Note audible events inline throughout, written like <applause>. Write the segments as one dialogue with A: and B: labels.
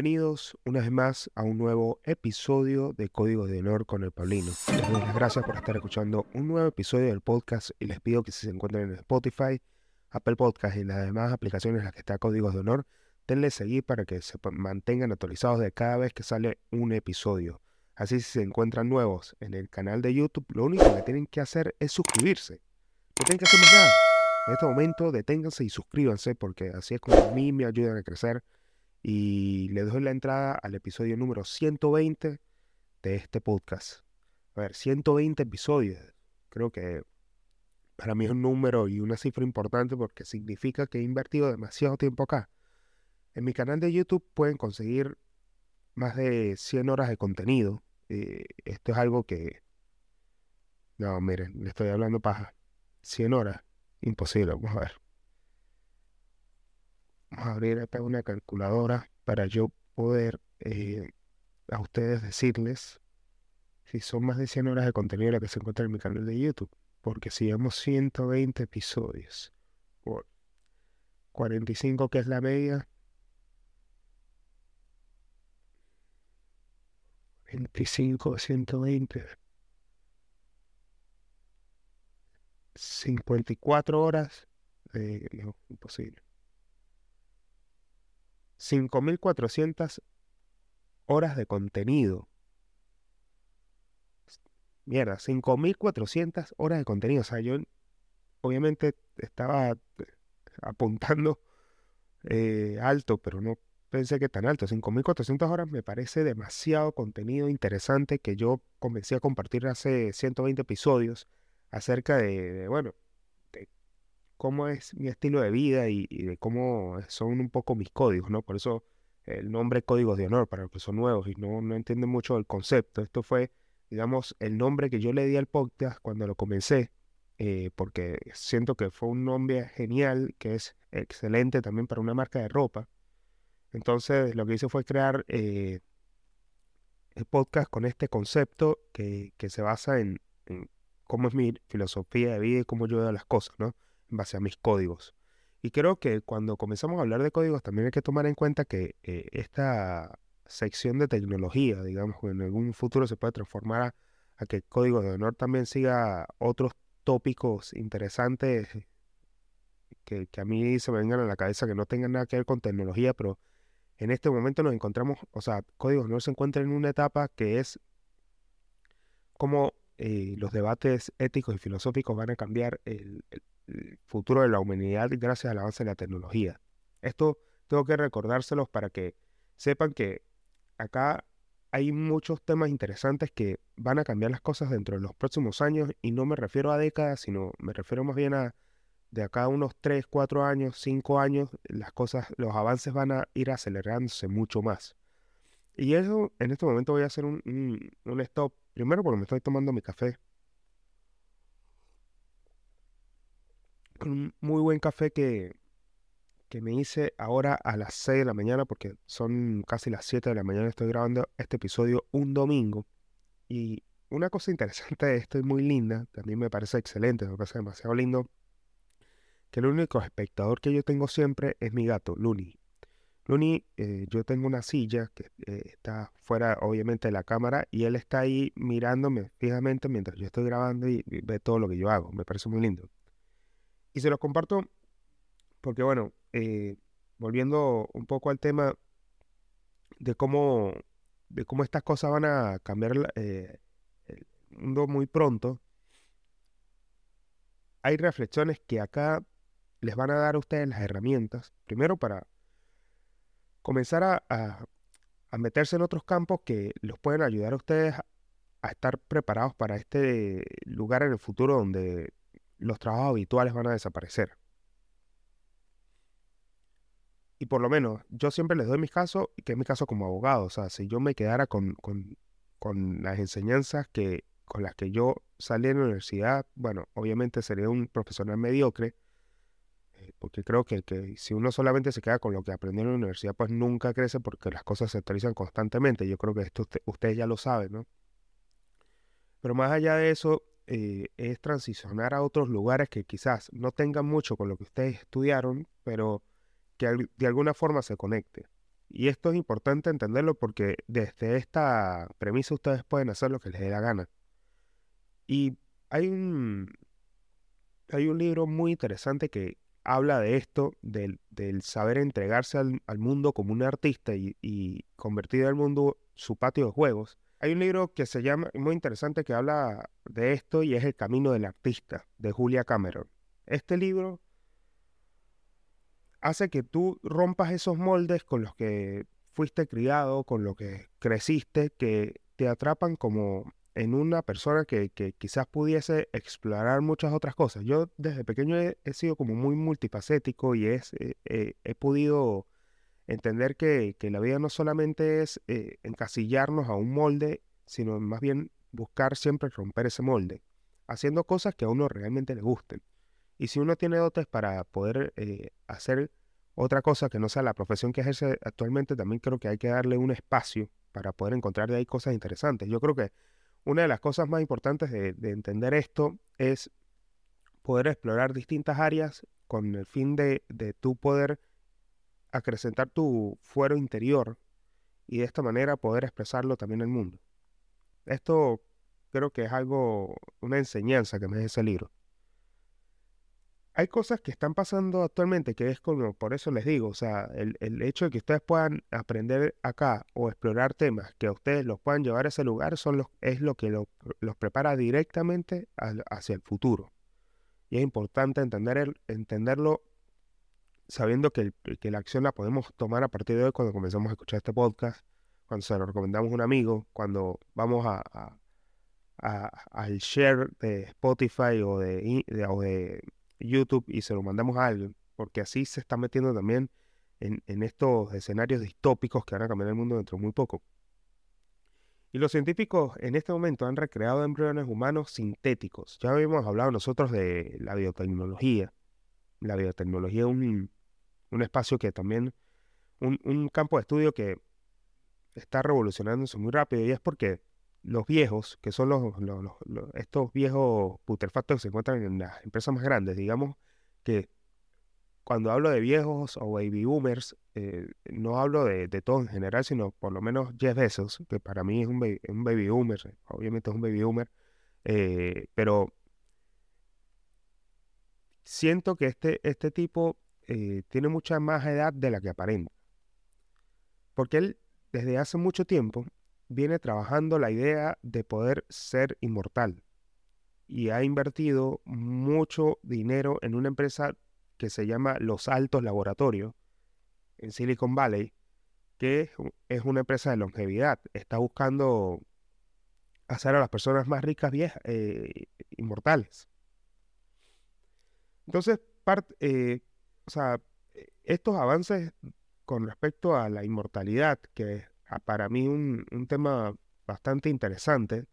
A: bienvenidos una vez más a un nuevo episodio de Código de Honor con el Paulino. Les doy las gracias por estar escuchando un nuevo episodio del podcast y les pido que si se encuentran en Spotify, Apple Podcast y las demás aplicaciones en las que está Códigos de Honor, denle seguir para que se mantengan actualizados de cada vez que sale un episodio. Así si se encuentran nuevos en el canal de YouTube, lo único que tienen que hacer es suscribirse. No tienen que hacer más nada. En este momento deténganse y suscríbanse porque así es como a mí me ayudan a crecer y le doy la entrada al episodio número 120 de este podcast. A ver, 120 episodios. Creo que para mí es un número y una cifra importante porque significa que he invertido demasiado tiempo acá. En mi canal de YouTube pueden conseguir más de 100 horas de contenido. Eh, esto es algo que... No, miren, le estoy hablando paja. 100 horas. Imposible, vamos a ver. Vamos a abrir acá una calculadora para yo poder eh, a ustedes decirles si son más de 100 horas de contenido la que se encuentra en mi canal de YouTube. Porque si vemos 120 episodios por 45 que es la media, 25, 120, 54 horas, eh, no, imposible. 5.400 horas de contenido. Mierda, 5.400 horas de contenido. O sea, yo obviamente estaba apuntando eh, alto, pero no pensé que tan alto. 5.400 horas me parece demasiado contenido interesante que yo comencé a compartir hace 120 episodios acerca de bueno, cómo es mi estilo de vida y, cómo son un poco mis códigos, ¿no? Por eso el nombre Códigos de Honor para los que son nuevos y no, no entienden mucho el concepto. Esto fue, digamos, el nombre que yo le di al podcast cuando lo comencé, eh, porque siento que fue un nombre genial, que es excelente también para una marca de ropa. Entonces lo que hice fue crear eh, el podcast con este concepto que, se basa en, cómo es mi filosofía de vida y cómo yo veo las cosas, ¿no? En base a mis códigos. Y creo que cuando comenzamos a hablar de códigos también hay que tomar en cuenta que eh, esta sección de tecnología, digamos, en algún futuro se puede transformar a, que Código de Honor también siga otros tópicos interesantes que, a mí se me vengan a la cabeza que no tengan nada que ver con tecnología, pero en este momento nos encontramos, o sea, Código de Honor se encuentra en una etapa que es como eh, los debates éticos y filosóficos van a cambiar el, futuro de la humanidad gracias al avance de la tecnología. Esto tengo que recordárselos para que sepan que acá hay muchos temas interesantes que van a cambiar las cosas dentro de los próximos años y no me refiero a décadas, sino me refiero más bien a de acá a unos 3, 4 años, 5 años, las cosas, los avances van a ir acelerándose mucho más. Y eso, en este momento voy a hacer un, un stop, primero porque me estoy tomando mi café un muy buen café que, que me hice ahora a las 6 de la mañana, porque son casi las 7 de la mañana, estoy grabando este episodio un domingo. Y una cosa interesante de <laughs> esto y muy linda, también me parece excelente, me parece demasiado lindo, que el único espectador que yo tengo siempre es mi gato, Luni. Luni, eh, yo tengo una silla que eh, está fuera, obviamente, de la cámara y él está ahí mirándome fijamente mientras yo estoy grabando y ve todo lo que yo hago. Me parece muy lindo. Y se los comparto porque, bueno, eh, volviendo un poco al tema de cómo, de cómo estas cosas van a cambiar eh, el mundo muy pronto, hay reflexiones que acá les van a dar a ustedes las herramientas, primero para comenzar a, a meterse en otros campos que los pueden ayudar a ustedes a estar preparados para este lugar en el futuro donde los trabajos habituales van a desaparecer. Y por lo menos, yo siempre les doy mis casos, que es mi caso como abogado. O sea, si yo me quedara con, con, con las enseñanzas que, con las que yo salí de la universidad, bueno, obviamente sería un profesional mediocre, eh, porque creo que, que, si uno solamente se queda con lo que aprendió en la universidad, pues nunca crece porque las cosas se actualizan constantemente. Yo creo que esto ustedes ya lo saben, ¿no? Pero más allá de eso, eh, es transicionar a otros lugares que quizás no tengan mucho con lo que ustedes estudiaron, pero que de alguna forma se conecte. Y esto es importante entenderlo porque desde esta premisa ustedes pueden hacer lo que les dé la gana. Y hay un, hay un libro muy interesante que habla de esto, del, saber entregarse al, mundo como un artista y, y convertir al mundo su patio de juegos. Hay un libro que se llama, muy interesante, que habla de esto y es El Camino del Artista, de Julia Cameron. Este libro hace que tú rompas esos moldes con los que fuiste criado, con los que creciste, que te atrapan como en una persona que, quizás pudiese explorar muchas otras cosas. Yo desde pequeño he, sido como muy multifacético y es, eh, eh, he podido entender que, la vida no solamente es eh, encasillarnos a un molde, sino más bien buscar siempre romper ese molde, haciendo cosas que a uno realmente le gusten. Y si uno tiene dotes para poder eh, hacer otra cosa que no sea la profesión que ejerce actualmente, también creo que hay que darle un espacio para poder encontrar de ahí cosas interesantes. Yo creo que una de las cosas más importantes de, entender esto es poder explorar distintas áreas con el fin de, de tú poder acrecentar tu fuero interior y de esta manera poder expresarlo también al mundo. Esto creo que es algo, una enseñanza que me deja ese libro. Hay cosas que están pasando actualmente que es como, por eso les digo, o sea, el, hecho de que ustedes puedan aprender acá o explorar temas que a ustedes los puedan llevar a ese lugar son es lo que los prepara directamente hacia el futuro. Y es importante entender entenderlo sabiendo que, la acción la podemos tomar a partir de hoy cuando comenzamos a escuchar este podcast, cuando se lo recomendamos a un amigo, cuando vamos a, al share de Spotify o de, de, YouTube y se lo mandamos a alguien, porque así se está metiendo también en, en, estos escenarios distópicos que van a cambiar el mundo dentro de muy poco. Y los científicos en este momento han recreado embriones humanos sintéticos. Ya habíamos hablado nosotros de la biotecnología. La biotecnología es un, un espacio que también, un, campo de estudio que está revolucionándose muy rápido y es porque los viejos, que son los, estos viejos putrefactos que se encuentran en las empresas más grandes, digamos que cuando hablo de viejos o baby boomers, eh, no hablo de, de todo en general, sino por lo menos Jeff Bezos, que para mí es un, baby, boomer, obviamente es un baby boomer, eh, pero siento que este, este tipo eh, tiene mucha más edad de la que aparenta. Porque él desde hace mucho tiempo viene trabajando la idea de poder ser inmortal y ha invertido mucho dinero en una empresa que se llama Los Altos Laboratorios en Silicon Valley, que es una empresa de longevidad. Está buscando hacer a las personas más ricas viejas, eh, inmortales. Entonces, parte, eh, o sea, e, estos avances con respecto a la inmortalidad, que es para mí un, un tema bastante interesante,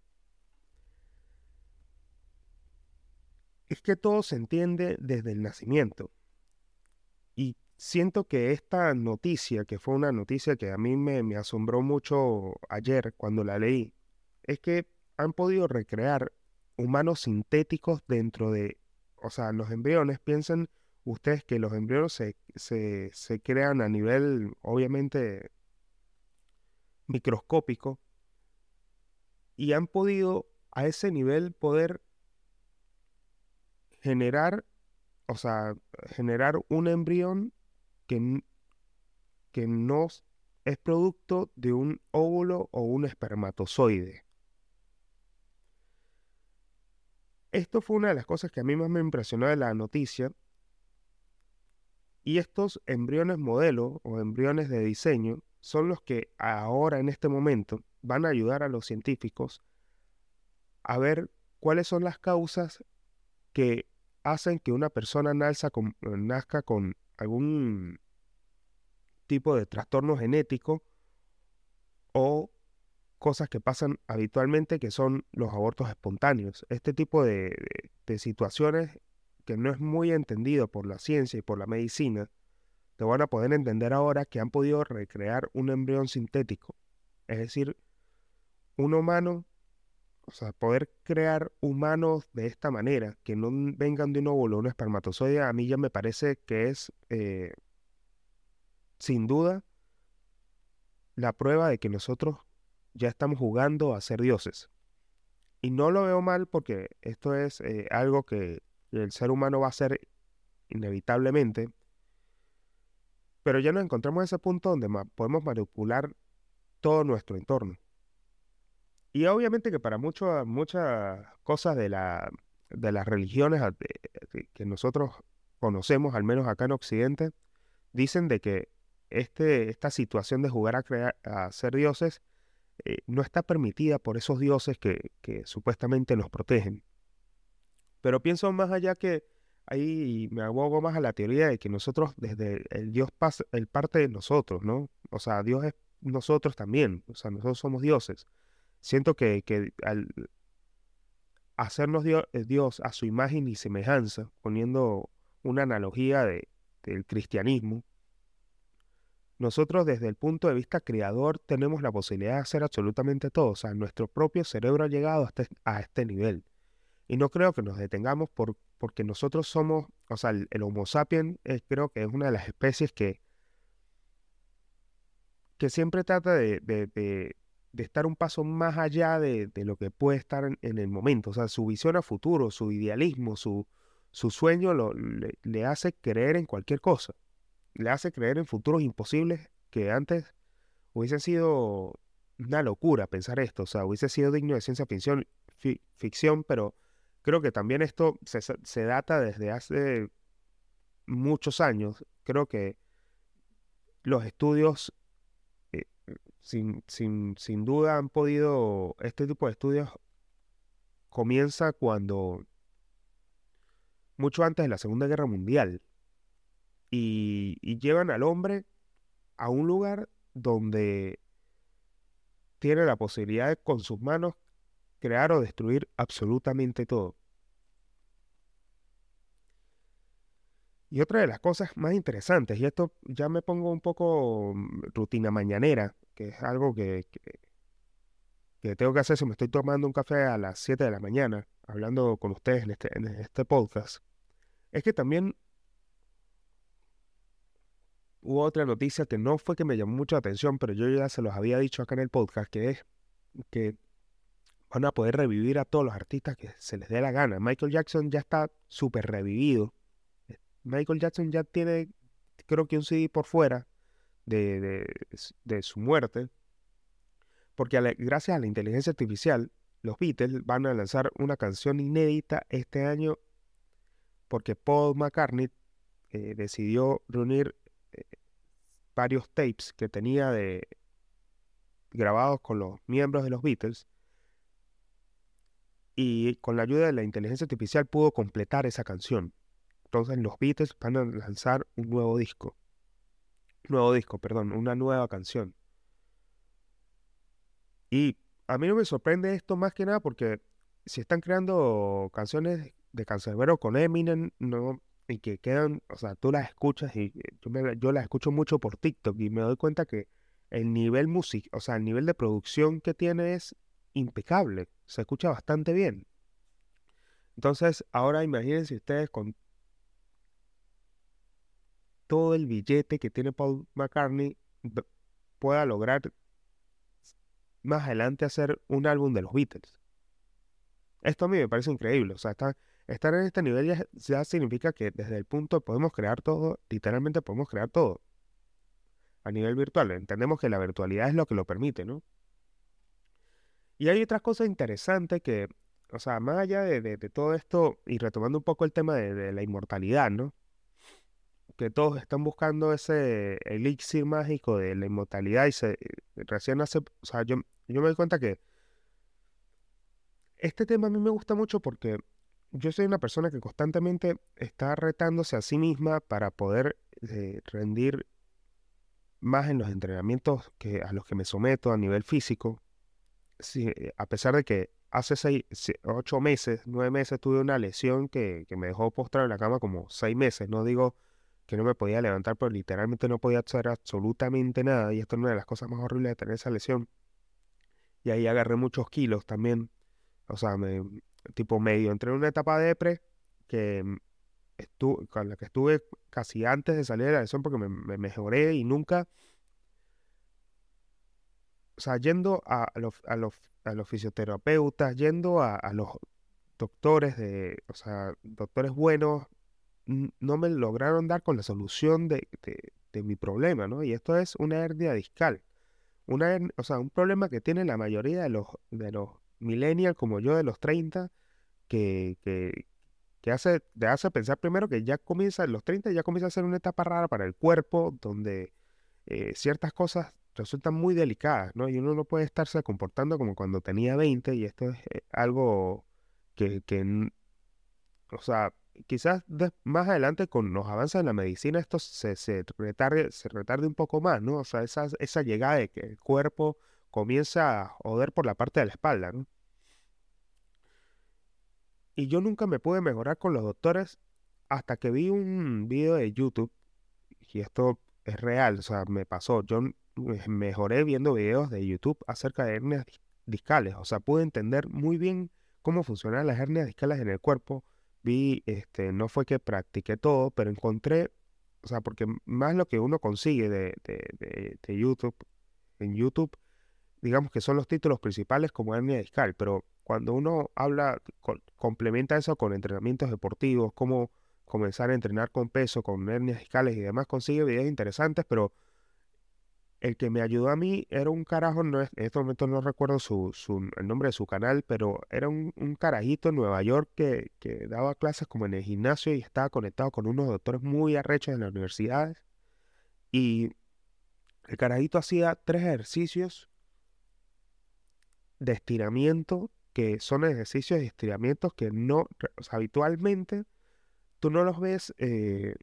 A: es que todo se entiende desde el nacimiento. Y siento que esta noticia, que fue una noticia que a mí me, asombró mucho ayer cuando la leí, es que han podido recrear humanos sintéticos dentro de, o sea, los embriones, piensen ustedes que los embriones se, se, crean a nivel, obviamente, microscópico y han podido a ese nivel poder generar, o sea, generar un embrión que, que no es producto de un óvulo o un espermatozoide. Esto fue una de las cosas que a mí más me impresionó de la noticia, y estos embriones modelo o embriones de diseño son los que ahora en este momento van a ayudar a los científicos a ver cuáles son las causas que hacen que una persona con, nazca con algún tipo de trastorno genético o cosas que pasan habitualmente que son los abortos espontáneos. Este tipo de, de situaciones que no es muy entendido por la ciencia y por la medicina, te van a poder entender ahora que han podido recrear un embrión sintético. Es decir, un humano, o sea, poder crear humanos de esta manera, que no vengan de un óvulo, un espermatozoide, a mí ya me parece que es, eh, sin duda, la prueba de que nosotros ya estamos jugando a ser dioses. Y no lo veo mal porque esto es eh, algo que el ser humano va a hacer inevitablemente. Pero ya nos encontramos en ese punto donde podemos manipular todo nuestro entorno. Y obviamente que para muchas muchas cosas de, de las religiones que nosotros conocemos, al menos acá en Occidente, dicen de que este, esta situación de jugar a, crear, a ser dioses eh, no está permitida por esos dioses que, supuestamente nos protegen. Pero pienso más allá que ahí me abogo más a la teoría de que nosotros, desde el Dios pasa, el parte de nosotros, ¿no? O sea, Dios es nosotros también, o sea, nosotros somos dioses. Siento que, que al hacernos Dios, eh, Dios, a su imagen y semejanza, poniendo una analogía de, del cristianismo, nosotros desde el punto de vista creador tenemos la posibilidad de hacer absolutamente todo. O sea, nuestro propio cerebro ha llegado este, a este nivel. Y no creo que nos detengamos por, porque nosotros somos, o sea, el, Homo sapiens creo que es una de las especies que, que siempre trata de, de, estar un paso más allá de, lo que puede estar en, el momento. O sea, su visión a futuro, su idealismo, su, su sueño lo, le hace creer en cualquier cosa le hace creer en futuros imposibles que antes hubiesen sido una locura pensar esto, o sea, hubiese sido digno de ciencia ficción, ficción pero creo que también esto se, data desde hace muchos años. Creo que los estudios, eh, sin, sin, sin duda, han podido, este tipo de estudios comienza cuando, mucho antes de la Segunda Guerra Mundial, y, llevan al hombre a un lugar donde tiene la posibilidad de con sus manos crear o destruir absolutamente todo. Y otra de las cosas más interesantes, y esto ya me pongo un poco mm, rutina mañanera, que es algo que, que, tengo que hacer si me estoy tomando un café a las 7 de la mañana, hablando con ustedes en este, en este podcast, es que también hubo otra noticia que no fue que me llamó mucho la atención, pero yo ya se los había dicho acá en el podcast, que es que van a poder revivir a todos los artistas que se les dé la gana. Michael Jackson ya está súper revivido. Michael Jackson ya tiene, creo que un CD por fuera de, de, su muerte, porque gracias a la inteligencia artificial, los Beatles van a lanzar una canción inédita este año, porque Paul McCartney eh, decidió reunir varios tapes que tenía de grabados con los miembros de los Beatles y con la ayuda de la inteligencia artificial pudo completar esa canción. Entonces los Beatles van a lanzar un nuevo disco. Nuevo disco, perdón, una nueva canción. Y a mí no me sorprende esto más que nada porque si están creando canciones de Cancerbero con Eminem, no, y que quedan, o sea, tú las escuchas y eh, yo, yo las escucho mucho por TikTok y me doy cuenta que el nivel música, o sea, el nivel de producción que tiene es impecable, se escucha bastante bien. Entonces, ahora imagínense ustedes con todo el billete que tiene Paul McCartney pueda lograr más adelante hacer un álbum de los Beatles. Esto a mí me parece increíble, o sea, está Estar en este nivel ya, significa que desde el punto podemos crear todo, literalmente podemos crear todo a nivel virtual. Entendemos que la virtualidad es lo que lo permite, ¿no? Y hay otras cosas interesantes que, o sea, más allá de, todo esto, y retomando un poco el tema de, la inmortalidad, ¿no? Que todos están buscando ese elixir mágico de la inmortalidad y se recién hace, o sea, yo, yo me doy cuenta que este tema a mí me gusta mucho porque yo soy una persona que constantemente está retándose a sí misma para poder eh, rendir más en los entrenamientos que, a los que me someto a nivel físico. Eh, a pesar de que hace seis, ocho meses, nueve meses tuve una lesión que, que me dejó postrado en la cama como seis meses. No digo que no me podía levantar, pero literalmente no podía hacer absolutamente nada. Y esto es una de las cosas más horribles de tener esa lesión. Y ahí agarré muchos kilos también. O sea, me, tipo medio. Entré en una etapa de depre que mm, estuve, con la que estuve casi antes de salir de la lesión porque me, mejoré y nunca, o sea, yendo a, los, a, los, a los fisioterapeutas, yendo a, a los doctores de, o sea, doctores buenos, no me lograron dar con la solución de, de, mi problema, ¿no? Y esto es una hernia discal. Una, o sea, un problema que tiene la mayoría de los, de los millennials como yo de los 30, que, que, que hace, te hace pensar primero que ya comienza, en los 30 ya comienza a ser una etapa rara para el cuerpo, donde eh, ciertas cosas resultan muy delicadas, ¿no? Y uno no puede estarse comportando como cuando tenía 20 y esto es eh, algo que, o sea, quizás más adelante con los avances en la medicina esto se, se, retarde, se retarde un poco más, ¿no? O sea, esa, esa llegada de que el cuerpo comienza a joder por la parte de la espalda, ¿no? Y yo nunca me pude mejorar con los doctores hasta que vi un video de YouTube, y esto es real, o sea, me pasó, yo mejoré viendo videos de YouTube acerca de hernias discales, o sea, pude entender muy bien cómo funcionan las hernias discales en el cuerpo, vi, este, no fue que practiqué todo, pero encontré, o sea, porque más lo que uno consigue de, de, YouTube, en YouTube, digamos que son los títulos principales como hernia discal, pero cuando uno habla, complementa eso con entrenamientos deportivos, cómo comenzar a entrenar con peso, con hernias discales y demás, consigue videos interesantes, pero el que me ayudó a mí era un carajo, en este momento no recuerdo su, el nombre de su canal, pero era un, carajito en Nueva York que, que, daba clases como en el gimnasio y estaba conectado con unos doctores muy arrechos en las universidades. Y el carajito hacía tres ejercicios de estiramiento, que son ejercicios de estiramientos que no, o sea, habitualmente tú no los ves eh,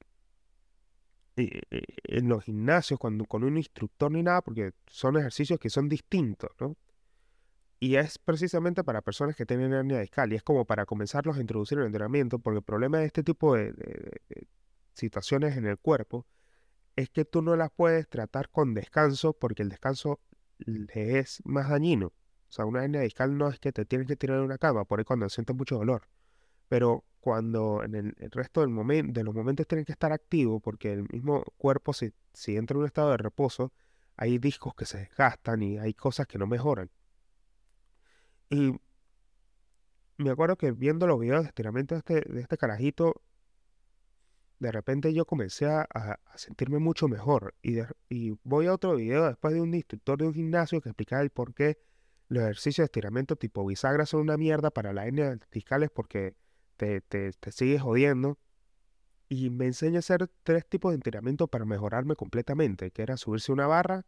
A: en los gimnasios cuando, con un instructor ni nada, porque son ejercicios que son distintos, ¿no? Y es precisamente para personas que tienen hernia discal y es como para comenzarlos a introducir en el entrenamiento, porque el problema de este tipo de, situaciones en el cuerpo es que tú no las puedes tratar con descanso porque el descanso le es más dañino. O sea, una hernia discal no es que te tienes que tirar de una cama, por ahí cuando sientes mucho dolor. Pero cuando en el, resto del momento, de los momentos tienen que estar activos, porque el mismo cuerpo, si, si entra en un estado de reposo, hay discos que se desgastan y hay cosas que no mejoran. Y me acuerdo que viendo los videos de estiramiento de este, de este carajito, de repente yo comencé a, sentirme mucho mejor. Y, y, voy a otro video después de un instructor de un gimnasio que explicaba el por qué los ejercicios de estiramiento tipo bisagra son una mierda para la hernia discales porque te, te, sigues jodiendo. Y me enseña a hacer tres tipos de entrenamiento para mejorarme completamente, que era subirse una barra,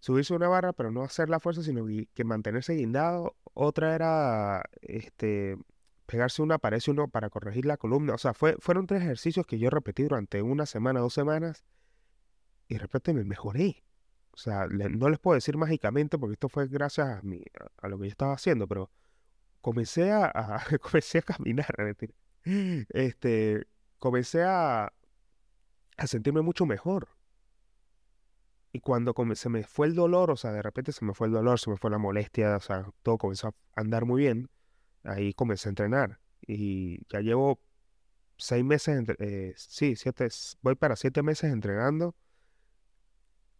A: subirse una barra, pero no hacer la fuerza, sino que mantenerse guindado. Otra era este, pegarse una pared uno para corregir la columna. O sea, fue, fueron tres ejercicios que yo repetí durante una semana, dos semanas, y de repente me mejoré. O sea, no les puedo decir mágicamente porque esto fue gracias a, mi, a lo que yo estaba haciendo, pero comencé a, <laughs> comencé a caminar, este, comencé a, a sentirme mucho mejor. Y cuando se me fue el dolor, o sea, de repente se me fue el dolor, se me fue la molestia, o sea, todo comenzó a andar muy bien, ahí comencé a entrenar. Y ya llevo seis meses, eh, sí, siete, voy para siete meses entrenando.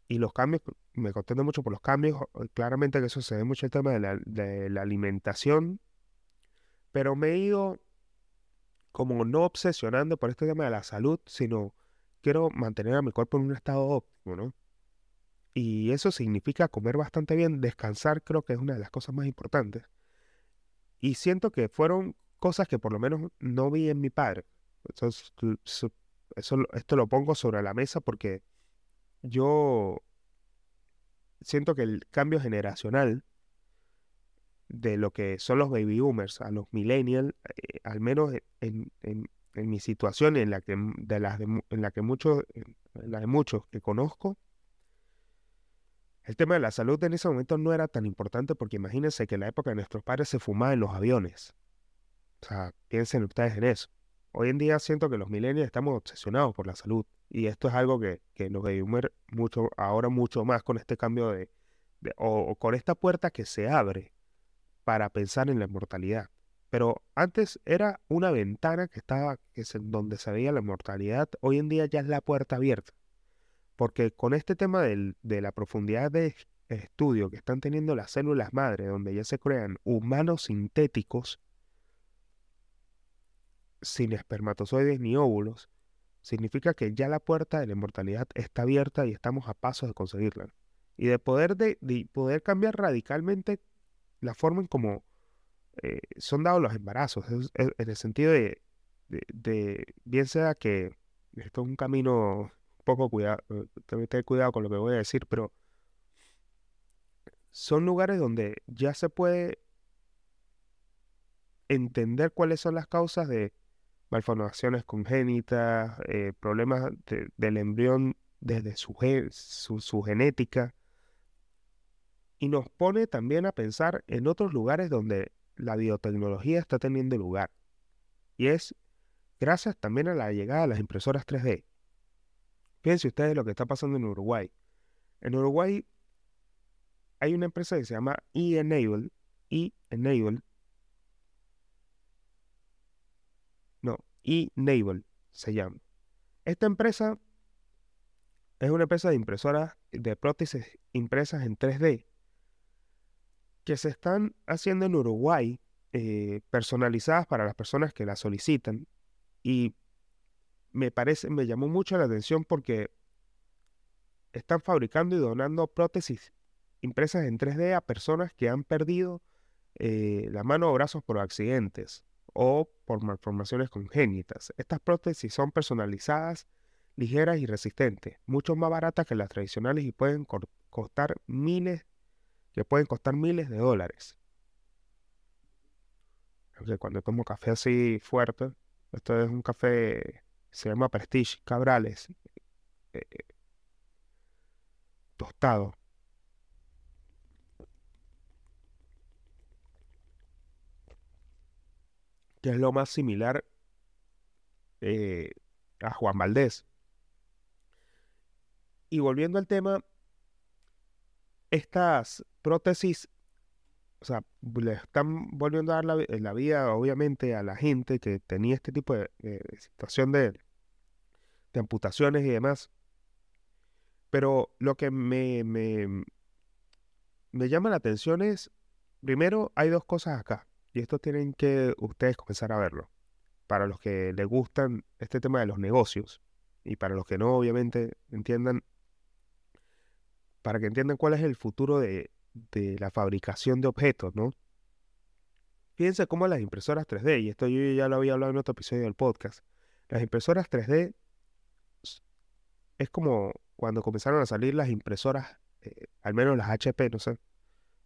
A: Y los cambios, me contento mucho por los cambios. Claramente que eso se ve mucho el tema de la alimentación pero me he ido como no obsesionando por este tema de la salud, sino quiero mantener a mi cuerpo en un estado óptimo, ¿no? Y eso significa comer bastante bien, descansar creo que es una de las cosas más importantes. Y siento que fueron cosas que por lo menos no vi en mi padre. Eso, esto lo pongo sobre la mesa porque yo siento que el cambio generacional de lo que son los baby boomers a los millennials, eh, al menos en, en, mi situación, en la que, de las en la que muchos, en la de muchos que conozco, el tema de la salud en ese momento no era tan importante porque imagínense que en la época de nuestros padres se fumaba en los aviones. O sea, piensen ustedes en eso. Hoy en día siento que los millennials estamos obsesionados por la salud y esto es algo que, que los baby boomers mucho, ahora mucho más con este cambio de, o con esta puerta que se abre para pensar en la inmortalidad. Pero antes era una ventana que estaba, que es donde se veía la inmortalidad. Hoy en día ya es la puerta abierta. Porque con este tema de la profundidad de, estudio que están teniendo las células madre, donde ya se crean humanos sintéticos sin espermatozoides ni óvulos, significa que ya la puerta de la inmortalidad está abierta y estamos a pasos de conseguirla. Y de poder, de, poder cambiar radicalmente la forma en cómo eh, son dados los embarazos, en el sentido de, bien sea que esto es un camino poco cuidado, eh, tengo tener cuidado con lo que voy a decir, pero son lugares donde ya se puede entender cuáles son las causas de malformaciones congénitas, eh, problemas del embrión desde su, su, genética, y nos pone también a pensar en otros lugares donde la biotecnología está teniendo lugar. Y es gracias también a la llegada de las impresoras 3D. Fíjense ustedes lo que está pasando en Uruguay. En Uruguay hay una empresa que se llama eEnable, eEnable, no, eNable se llama. Esta empresa es una empresa de impresoras de prótesis impresas en 3D que se están haciendo en Uruguay, eh, personalizadas para las personas que las solicitan. Y me parece, me llamó mucho la atención porque están fabricando y donando prótesis impresas en 3D a personas que han perdido eh, la mano o brazos por accidentes o por malformaciones congénitas. Estas prótesis son personalizadas, ligeras y resistentes, mucho más baratas que las tradicionales y pueden costar miles que pueden costar miles de dólares. cuando tomo café así fuerte, esto es un café, se llama Prestige Cabrales, eh, tostado. que es lo más similar eh, a Juan Valdés. Y volviendo al tema, estas prótesis, o sea, le están volviendo a dar la, vida, obviamente, a la gente que tenía este tipo de, situación de, de, amputaciones y demás. Pero lo que me, me, me llama la atención es, primero, hay dos cosas acá, y esto tienen que ustedes comenzar a verlo. Para los que les gustan este tema de los negocios, y para los que no, obviamente, entiendan, para que entiendan cuál es el futuro de, de la fabricación de objetos, ¿no? Fíjense cómo las impresoras 3D, y esto yo ya lo había hablado en otro episodio del podcast, las impresoras 3D es como cuando comenzaron a salir las impresoras, eh, al menos las HP, no sé,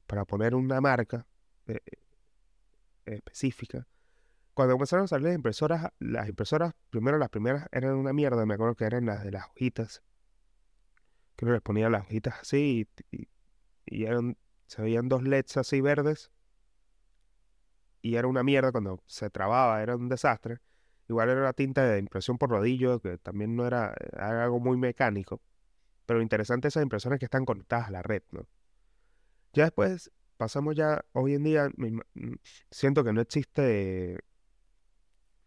A: para poner una marca eh, específica. Cuando comenzaron a salir las impresoras, las impresoras, primero las primeras eran una mierda, me acuerdo que eran las de las hojitas, que uno les ponía las hojitas así y y eran, se veían dos LEDs así verdes y era una mierda cuando se trababa, era un desastre. Igual era una tinta de impresión por rodillo, que también no era, algo muy mecánico. Pero interesante esas impresiones que están conectadas a la red, ¿no? Ya después pasamos ya, hoy en día, mm, siento que no existe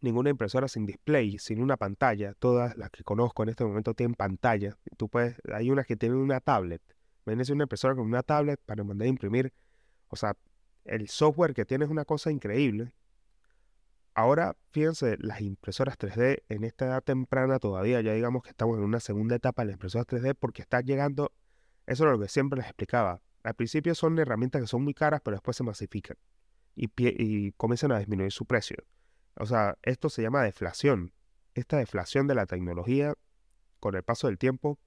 A: ninguna impresora sin display, sin una pantalla. Todas las que conozco en este momento tienen pantalla. Tú puedes, hay unas que tienen una tablet Imagínense una impresora con una tablet para mandar a imprimir. O sea, el software que tiene es una cosa increíble. Ahora, fíjense, las impresoras 3D en esta edad temprana todavía, ya digamos que estamos en una segunda etapa de las impresoras 3D porque está llegando, eso es lo que siempre les explicaba. Al principio son herramientas que son muy caras, pero después se masifican y, y comienzan a disminuir su precio. O sea, esto se llama deflación. Esta deflación de la tecnología con el paso del tiempo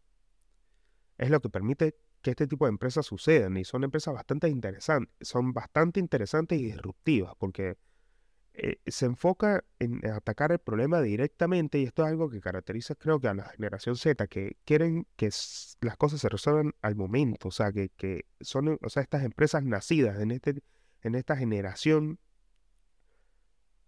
A: es lo que permite que este tipo de empresas sucedan y son empresas bastante interesantes, son bastante interesantes y disruptivas porque eh, se enfoca en atacar el problema directamente y esto es algo que caracteriza creo que a la generación Z, que quieren que las cosas se resuelvan al momento, o sea, que, que son, o sea, estas empresas nacidas en, este, en esta generación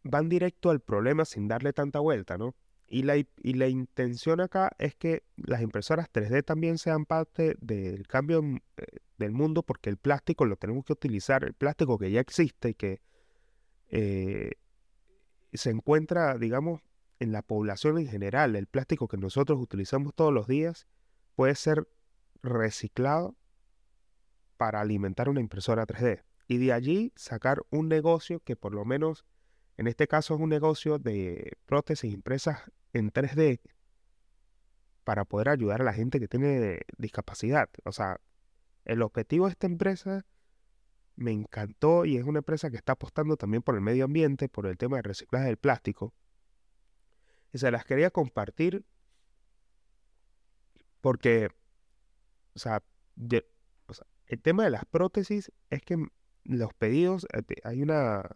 A: van directo al problema sin darle tanta vuelta, ¿no? Y la, y la intención acá es que las impresoras 3D también sean parte del cambio eh, del mundo porque el plástico lo tenemos que utilizar, el plástico que ya existe y que eh, se encuentra, digamos, en la población en general, el plástico que nosotros utilizamos todos los días puede ser reciclado para alimentar una impresora 3D. Y de allí sacar un negocio que por lo menos, en este caso es un negocio de prótesis impresas en 3D para poder ayudar a la gente que tiene discapacidad. O sea, el objetivo de esta empresa me encantó y es una empresa que está apostando también por el medio ambiente, por el tema de reciclaje del plástico. Y se las quería compartir porque, o sea, el tema de las prótesis es que los pedidos, eh, hay una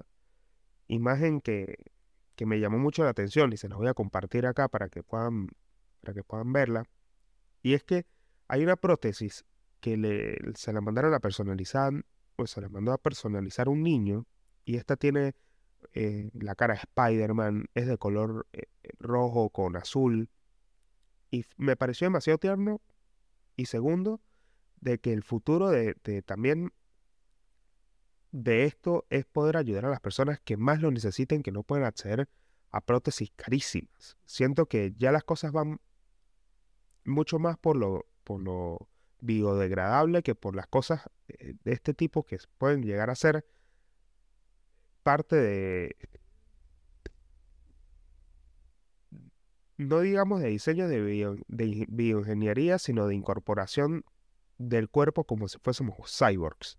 A: imagen que, que me llamó mucho la atención y se las voy a compartir acá para que puedan, para que puedan verla. Y es que hay una prótesis que le, se la mandaron a personalizar, pues se la mandó a personalizar un niño y esta tiene eh, la cara de Spider-Man, es de color eh, rojo con azul y me pareció demasiado tierno y segundo, de que el futuro de, de también de esto es poder ayudar a las personas que más lo necesiten, que no pueden acceder a prótesis carísimas. Siento que ya las cosas van mucho más por lo, por lo biodegradable que por las cosas eh, de este tipo que pueden llegar a ser parte de, no digamos de diseño de, de bioingeniería, sino de incorporación del cuerpo como si fuésemos cyborgs.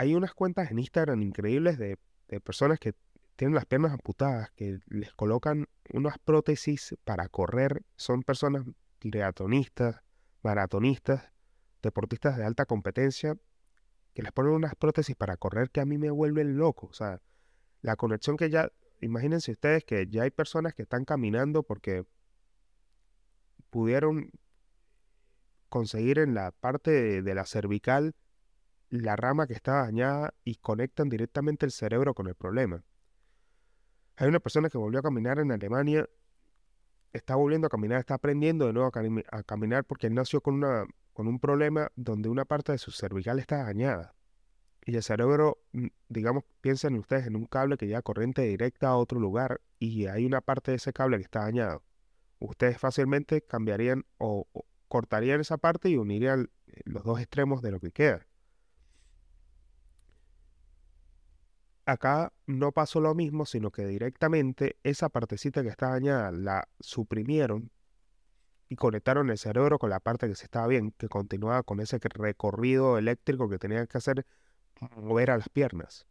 A: Hay unas cuentas en Instagram increíbles de, personas que tienen las piernas amputadas, que les colocan unas prótesis para correr. Son personas triatonistas, maratonistas, deportistas de alta competencia, que les ponen unas prótesis para correr que a mí me vuelven loco. O sea, la conexión que ya, imagínense ustedes que ya hay personas que están caminando porque pudieron conseguir en la parte de, la cervical la rama que está dañada y conectan directamente el cerebro con el problema. Hay una persona que volvió a caminar en Alemania está volviendo a caminar, está aprendiendo de nuevo a, caminar porque él nació con, una, con un problema donde una parte de su cervical está dañada. Y el cerebro, mm, digamos, piensen ustedes en un cable que lleva corriente directa a otro lugar y hay una parte de ese cable que está dañado. Ustedes fácilmente cambiarían o cortarían esa parte y unirían eh, los dos extremos de lo que queda. Acá no pasó lo mismo, sino que directamente esa partecita que está dañada la suprimieron y conectaron el cerebro con la parte que se estaba bien, que continuaba con ese recorrido eléctrico que tenía que hacer mover a las piernas.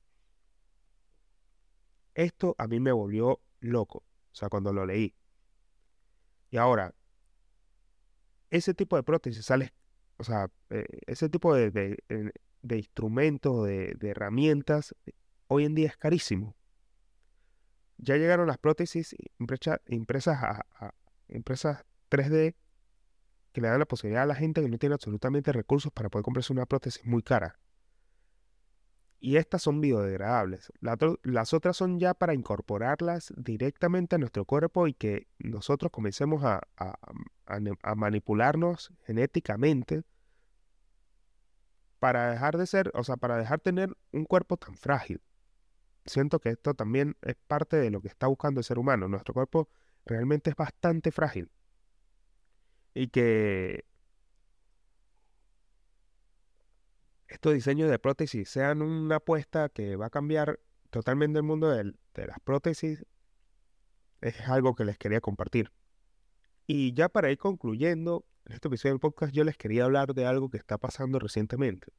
A: Esto a mí me volvió loco, o sea, cuando lo leí. Y ahora, ese tipo de prótesis sale, o sea, eh, ese tipo de, de instrumentos, de, herramientas, hoy en día es carísimo. Ya llegaron las prótesis impresas a, empresas 3D que le dan la posibilidad a la gente que no tiene absolutamente recursos para poder comprarse una prótesis muy cara. Y estas son biodegradables. las otras son ya para incorporarlas directamente a nuestro cuerpo y que nosotros comencemos a, a manipularnos genéticamente para dejar de ser, o sea, para dejar tener un cuerpo tan frágil siento que esto también es parte de lo que está buscando el ser humano. Nuestro cuerpo realmente es bastante frágil. Y que estos diseños de prótesis sean una apuesta que va a cambiar totalmente el mundo de, las prótesis es algo que les quería compartir. Y ya para ir concluyendo, en este episodio del podcast yo les quería hablar de algo que está pasando recientemente.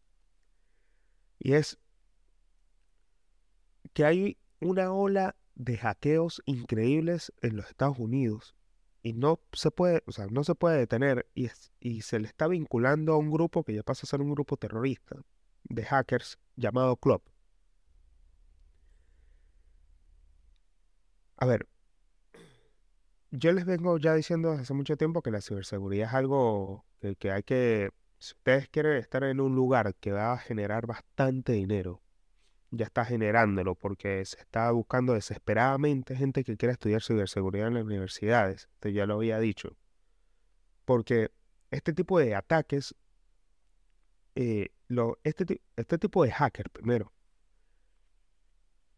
A: Y es que hay una ola de hackeos increíbles en los Estados Unidos y no se puede, o sea, no se puede detener y, y se le está vinculando a un grupo que ya pasa a ser un grupo terrorista de hackers llamado Club. A ver, yo les vengo ya diciendo desde hace mucho tiempo que la ciberseguridad es algo que, que hay que, si ustedes quieren estar en un lugar que va a generar bastante dinero, ya está generándolo porque se está buscando desesperadamente gente que quiera estudiar ciberseguridad en las universidades. Esto ya lo había dicho. Porque este tipo de ataques, eh, este, este tipo de hacker, primero,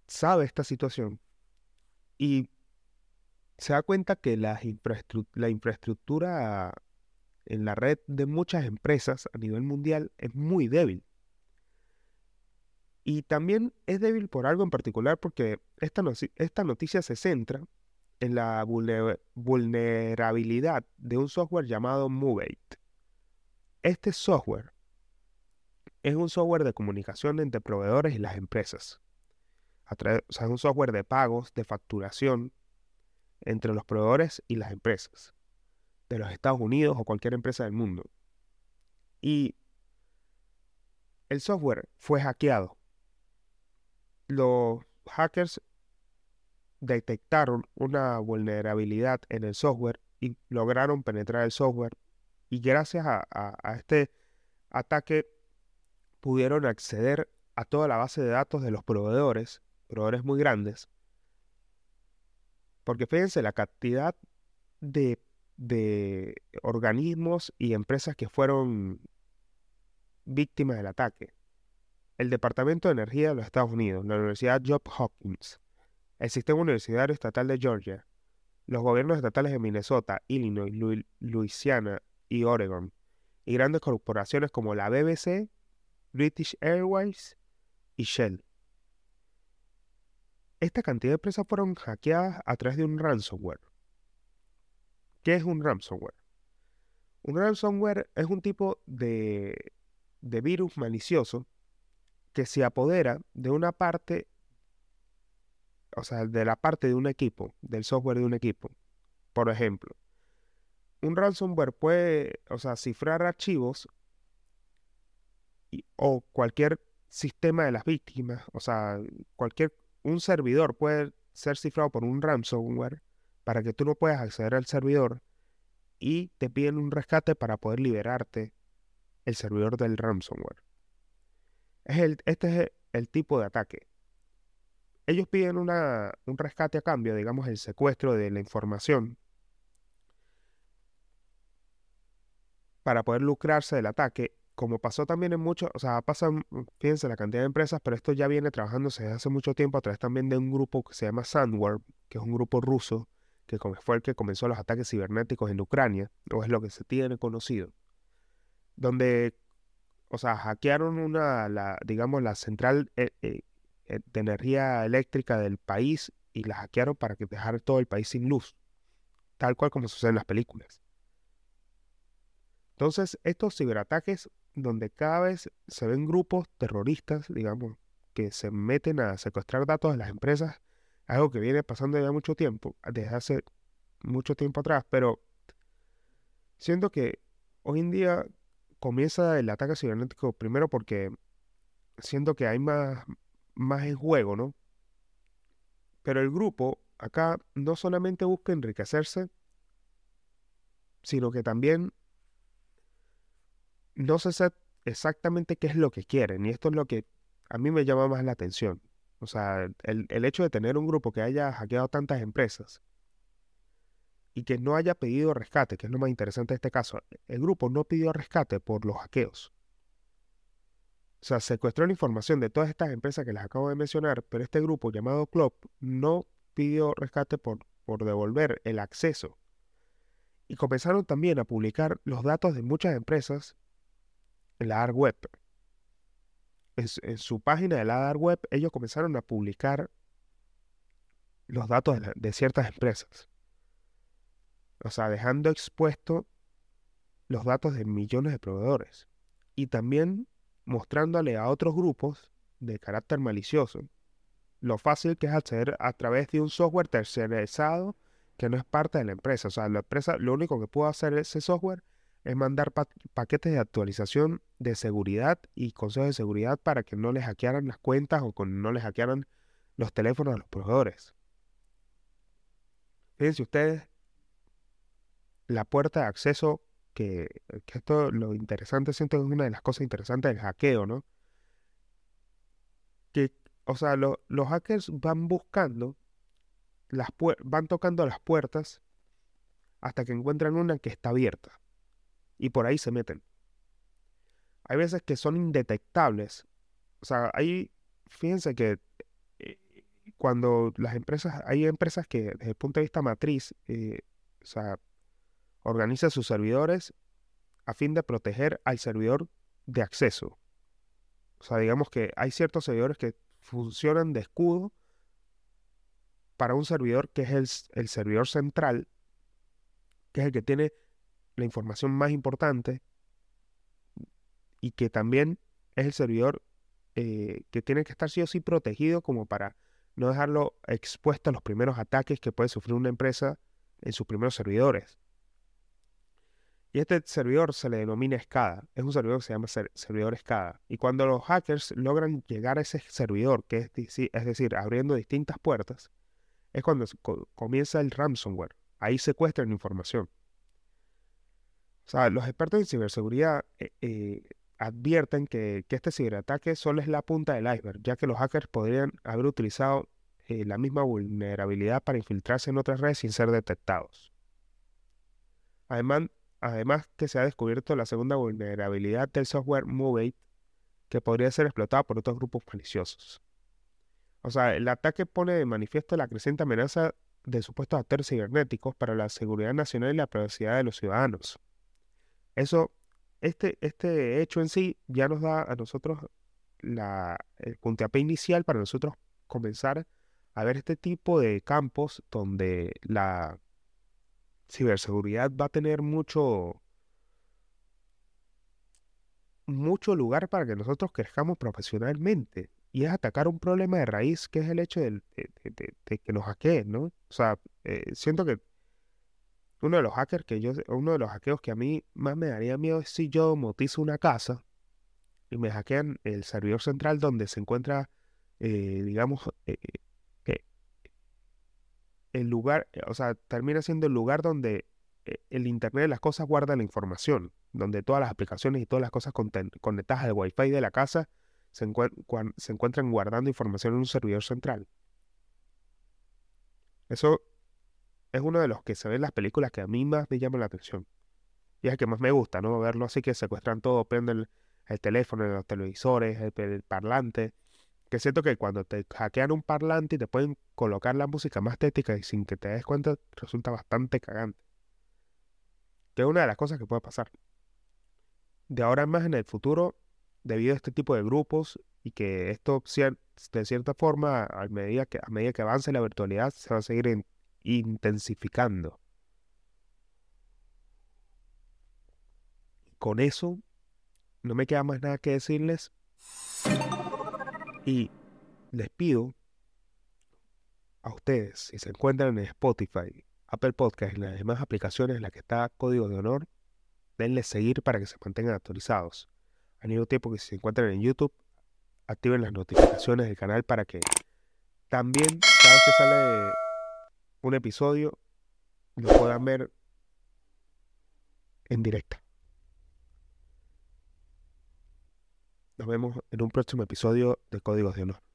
A: sabe esta situación y se da cuenta que la infraestructura en la red de muchas empresas a nivel mundial es muy débil. Y también es débil por algo en particular porque esta, noticia se centra en la vulnerabilidad de un software llamado Movate. Este software es un software de comunicación entre proveedores y las empresas. o sea, es un software de pagos, de facturación entre los proveedores y las empresas de los Estados Unidos o cualquier empresa del mundo. Y el software fue hackeado. Los hackers detectaron una vulnerabilidad en el software y lograron penetrar el software. Y gracias a, este ataque pudieron acceder a toda la base de datos de los proveedores, proveedores muy grandes. Porque fíjense la cantidad de, de organismos y empresas que fueron víctimas del ataque. El Departamento de Energía de los Estados Unidos, la Universidad Johns Hopkins, el Sistema Universitario Estatal de Georgia, los gobiernos estatales de Minnesota, Illinois, Louisiana y Oregon, y grandes corporaciones como la BBC, British Airways y Shell. Esta cantidad de empresas fueron hackeadas a través de un ransomware. ¿Qué es un ransomware? Un ransomware es un tipo de, de virus malicioso que se apodera de una parte o sea, de la parte de un equipo, del software de un equipo. Por ejemplo, un ransomware puede, o sea, cifrar archivos o cualquier sistema de las víctimas, o sea, cualquier, un servidor puede ser cifrado por un ransomware para que tú no puedas acceder al servidor y te piden un rescate para poder liberarte el servidor del ransomware. Es el, este es el tipo de ataque. Ellos piden una, un rescate a cambio, digamos, el secuestro de la información para poder lucrarse del ataque, como pasó también en muchos, o sea, pasan, fíjense la cantidad de empresas, pero esto ya viene trabajándose desde hace mucho tiempo a través también de un grupo que se llama Sandworm, que es un grupo ruso, que fue el que comenzó los ataques cibernéticos en Ucrania, o es lo que se tiene conocido, donde, o sea, hackearon una, la, digamos, la central eh, eh, eh, de energía eléctrica del país y la hackearon para que dejara todo el país sin luz, tal cual como sucede en las películas. Entonces, estos ciberataques donde cada vez se ven grupos terroristas, digamos, que se meten a secuestrar datos de las empresas, algo que viene pasando ya mucho tiempo, desde hace mucho tiempo atrás, pero siento que hoy en día comienza el ataque cibernético primero porque siento que hay más, más en juego, ¿no? Pero el grupo acá no solamente busca enriquecerse, sino que también no se sé exactamente qué es lo que quieren. Y esto es lo que a mí me llama más la atención. O sea, el, el hecho de tener un grupo que haya hackeado tantas empresas y que no haya pedido rescate, que es lo más interesante de este caso. El grupo no pidió rescate por los hackeos. O sea, secuestró la información de todas estas empresas que les acabo de mencionar, pero este grupo llamado Club no pidió rescate por, por devolver el acceso. Y comenzaron también a publicar los datos de muchas empresas en la dark web. En, su página de la dark web, ellos comenzaron a publicar los datos de, de ciertas empresas. O sea, dejando expuesto los datos de millones de proveedores. Y también mostrándole a otros grupos de carácter malicioso lo fácil que es acceder a través de un software tercerizado que no es parte de la empresa. O sea, la empresa lo único que puede hacer ese software es mandar paquetes de actualización de seguridad y consejos de seguridad para que no les hackearan las cuentas o no les hackearan los teléfonos a los proveedores. Fíjense ustedes la puerta de acceso que, esto lo interesante, siento que es una de las cosas interesantes del hackeo, ¿no? Que, o sea, los hackers van buscando, las van tocando las puertas hasta que encuentran una que está abierta. Y por ahí se meten. Hay veces que son indetectables. O sea, hay, fíjense que eh, cuando las empresas, hay empresas que desde el punto de vista matriz, eh, o sea, organiza sus servidores a fin de proteger al servidor de acceso. O sea, digamos que hay ciertos servidores que funcionan de escudo para un servidor que es el, servidor central, que es el que tiene la información más importante y que también es el servidor eh, que tiene que estar sí o sí protegido como para no dejarlo expuesto a los primeros ataques que puede sufrir una empresa en sus primeros servidores. Y este servidor se le denomina SCADA. Es un servidor que se llama servidor SCADA. Y cuando los hackers logran llegar a ese servidor, que es, decir, abriendo distintas puertas, es cuando comienza el ransomware. Ahí secuestran información. O sea, los expertos en ciberseguridad eh, eh, advierten que, este ciberataque solo es la punta del iceberg, ya que los hackers podrían haber utilizado eh, la misma vulnerabilidad para infiltrarse en otras redes sin ser detectados. Además, además que se ha descubierto la segunda vulnerabilidad del software Movate, que podría ser explotada por otros grupos maliciosos. O sea, el ataque pone de manifiesto la creciente amenaza de supuestos actores cibernéticos para la seguridad nacional y la privacidad de los ciudadanos. Eso este, este hecho en sí ya nos da a nosotros la, el puntapié inicial para nosotros comenzar a ver este tipo de campos donde la ciberseguridad va a tener mucho, mucho lugar para que nosotros crezcamos profesionalmente. Y es atacar un problema de raíz que es el hecho de, que nos hackeen, ¿no? O sea, eh, siento que uno de los hackers que yo, uno de los hackeos que a mí más me daría miedo es si yo motizo una casa y me hackean el servidor central donde se encuentra, eh, digamos, eh, el lugar, o sea, termina siendo el lugar donde el Internet de las cosas guarda la información, donde todas las aplicaciones y todas las cosas conectadas al Wi-Fi de la casa se, se encuentran guardando información en un servidor central. Eso es uno de los que se ven en las películas que a mí más me llama la atención. Y es el que más me gusta, ¿no? Verlo así que secuestran todo, prenden el, teléfono, los televisores, el, parlante. Que siento que cuando te hackean un parlante y te pueden colocar la música más estética y sin que te des cuenta, resulta bastante cagante. Que es una de las cosas que puede pasar. De ahora en más en el futuro, debido a este tipo de grupos y que esto de cierta forma, a medida que, a medida que avance la virtualidad, se va a seguir en, intensificando. Con eso, no me queda más nada que decirles. Y les pido a ustedes, si se encuentran en Spotify, Apple Podcast y las demás aplicaciones en las que está Código de Honor, denle seguir para que se mantengan actualizados. Al mismo tiempo que si se encuentran en YouTube, activen las notificaciones del canal para que también cada vez que sale un episodio lo puedan ver en directo. Nos vemos en un próximo episodio de Códigos de Honor.